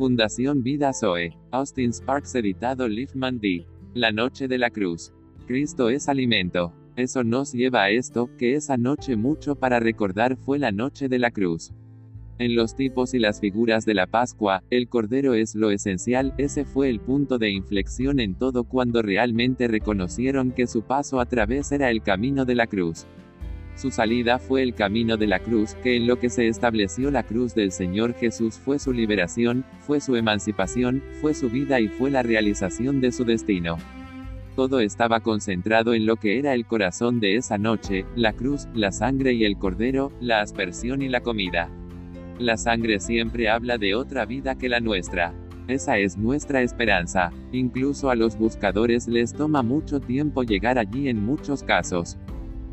Fundación Vida Zoe. Austin Sparks editado Liefman D. La noche de la cruz. Cristo es alimento. Eso nos lleva a esto, que esa noche mucho para recordar fue la noche de la cruz. En los tipos y las figuras de la Pascua, el Cordero es lo esencial, ese fue el punto de inflexión en todo cuando realmente reconocieron que su paso a través era el camino de la cruz. Su salida fue el camino de la cruz, que en lo que se estableció la cruz del Señor Jesús fue su liberación, fue su emancipación, fue su vida y fue la realización de su destino. Todo estaba concentrado en lo que era el corazón de esa noche, la cruz, la sangre y el cordero, la aspersión y la comida. La sangre siempre habla de otra vida que la nuestra. Esa es nuestra esperanza. Incluso a los buscadores les toma mucho tiempo llegar allí en muchos casos.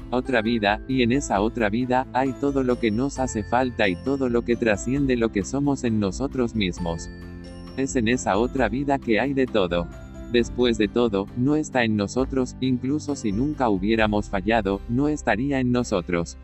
Otra vida, y en esa otra vida, hay todo lo que nos hace falta y todo lo que trasciende lo que somos en nosotros mismos. Es en esa otra vida que hay de todo. Después de todo, no está en nosotros, incluso si nunca hubiéramos fallado, no estaría en nosotros.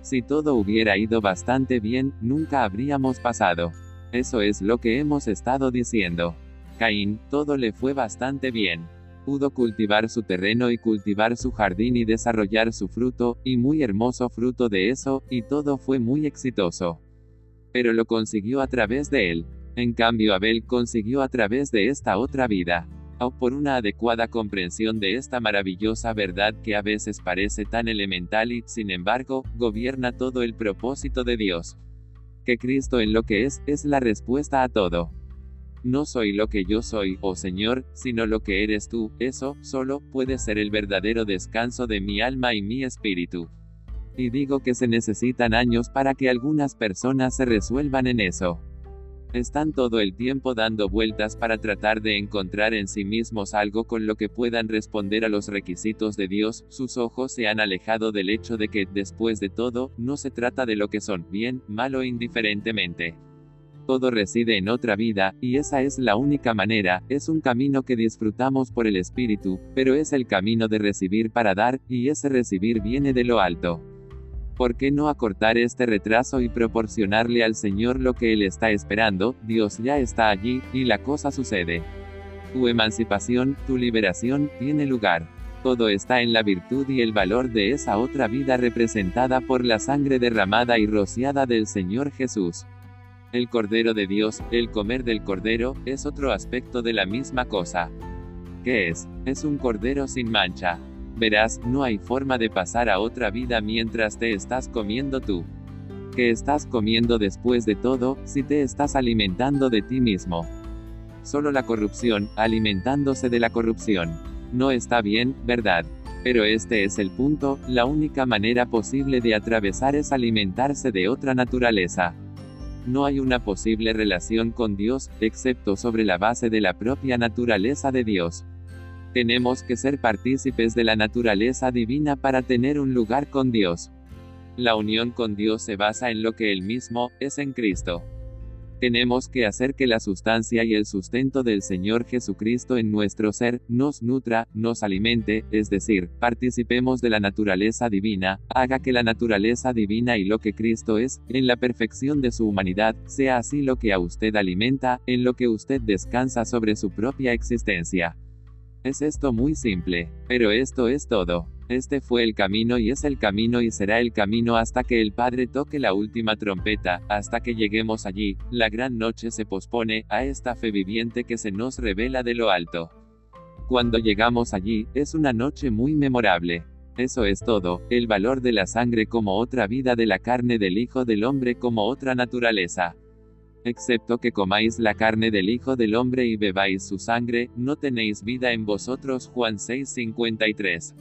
Si todo hubiera ido bastante bien, nunca habríamos pasado. Eso es lo que hemos estado diciendo. Caín, todo le fue bastante bien. Pudo cultivar su terreno y cultivar su jardín y desarrollar su fruto, y muy hermoso fruto de eso, y todo fue muy exitoso. Pero lo consiguió a través de él. En cambio Abel consiguió a través de esta otra vida o por una adecuada comprensión de esta maravillosa verdad que a veces parece tan elemental y, sin embargo, gobierna todo el propósito de Dios. Que Cristo en lo que es, es la respuesta a todo. No soy lo que yo soy, oh Señor, sino lo que eres tú, eso, solo, puede ser el verdadero descanso de mi alma y mi espíritu. Y digo que se necesitan años para que algunas personas se resuelvan en eso. Están todo el tiempo dando vueltas para tratar de encontrar en sí mismos algo con lo que puedan responder a los requisitos de Dios, sus ojos se han alejado del hecho de que, después de todo, no se trata de lo que son, bien, mal o indiferentemente. Todo reside en otra vida, y esa es la única manera, es un camino que disfrutamos por el Espíritu, pero es el camino de recibir para dar, y ese recibir viene de lo alto. ¿Por qué no acortar este retraso y proporcionarle al Señor lo que Él está esperando? Dios ya está allí, y la cosa sucede. Tu emancipación, tu liberación, tiene lugar. Todo está en la virtud y el valor de esa otra vida representada por la sangre derramada y rociada del Señor Jesús. El Cordero de Dios, el comer del Cordero, es otro aspecto de la misma cosa. ¿Qué es? Es un Cordero sin mancha. Verás, no hay forma de pasar a otra vida mientras te estás comiendo tú. ¿Qué estás comiendo después de todo, si te estás alimentando de ti mismo? Solo la corrupción, alimentándose de la corrupción. No está bien, ¿verdad? Pero este es el punto, la única manera posible de atravesar es alimentarse de otra naturaleza. No hay una posible relación con Dios, excepto sobre la base de la propia naturaleza de Dios. Tenemos que ser partícipes de la naturaleza divina para tener un lugar con Dios. La unión con Dios se basa en lo que Él mismo es en Cristo. Tenemos que hacer que la sustancia y el sustento del Señor Jesucristo en nuestro ser, nos nutra, nos alimente, es decir, participemos de la naturaleza divina, haga que la naturaleza divina y lo que Cristo es, en la perfección de su humanidad, sea así lo que a usted alimenta, en lo que usted descansa sobre su propia existencia. Es esto muy simple, pero esto es todo. Este fue el camino y es el camino y será el camino hasta que el Padre toque la última trompeta, hasta que lleguemos allí, la gran noche se pospone, a esta fe viviente que se nos revela de lo alto. Cuando llegamos allí, es una noche muy memorable. Eso es todo, el valor de la sangre como otra vida de la carne del Hijo del Hombre como otra naturaleza excepto que comáis la carne del Hijo del Hombre y bebáis su sangre, no tenéis vida en vosotros. Juan 6:53.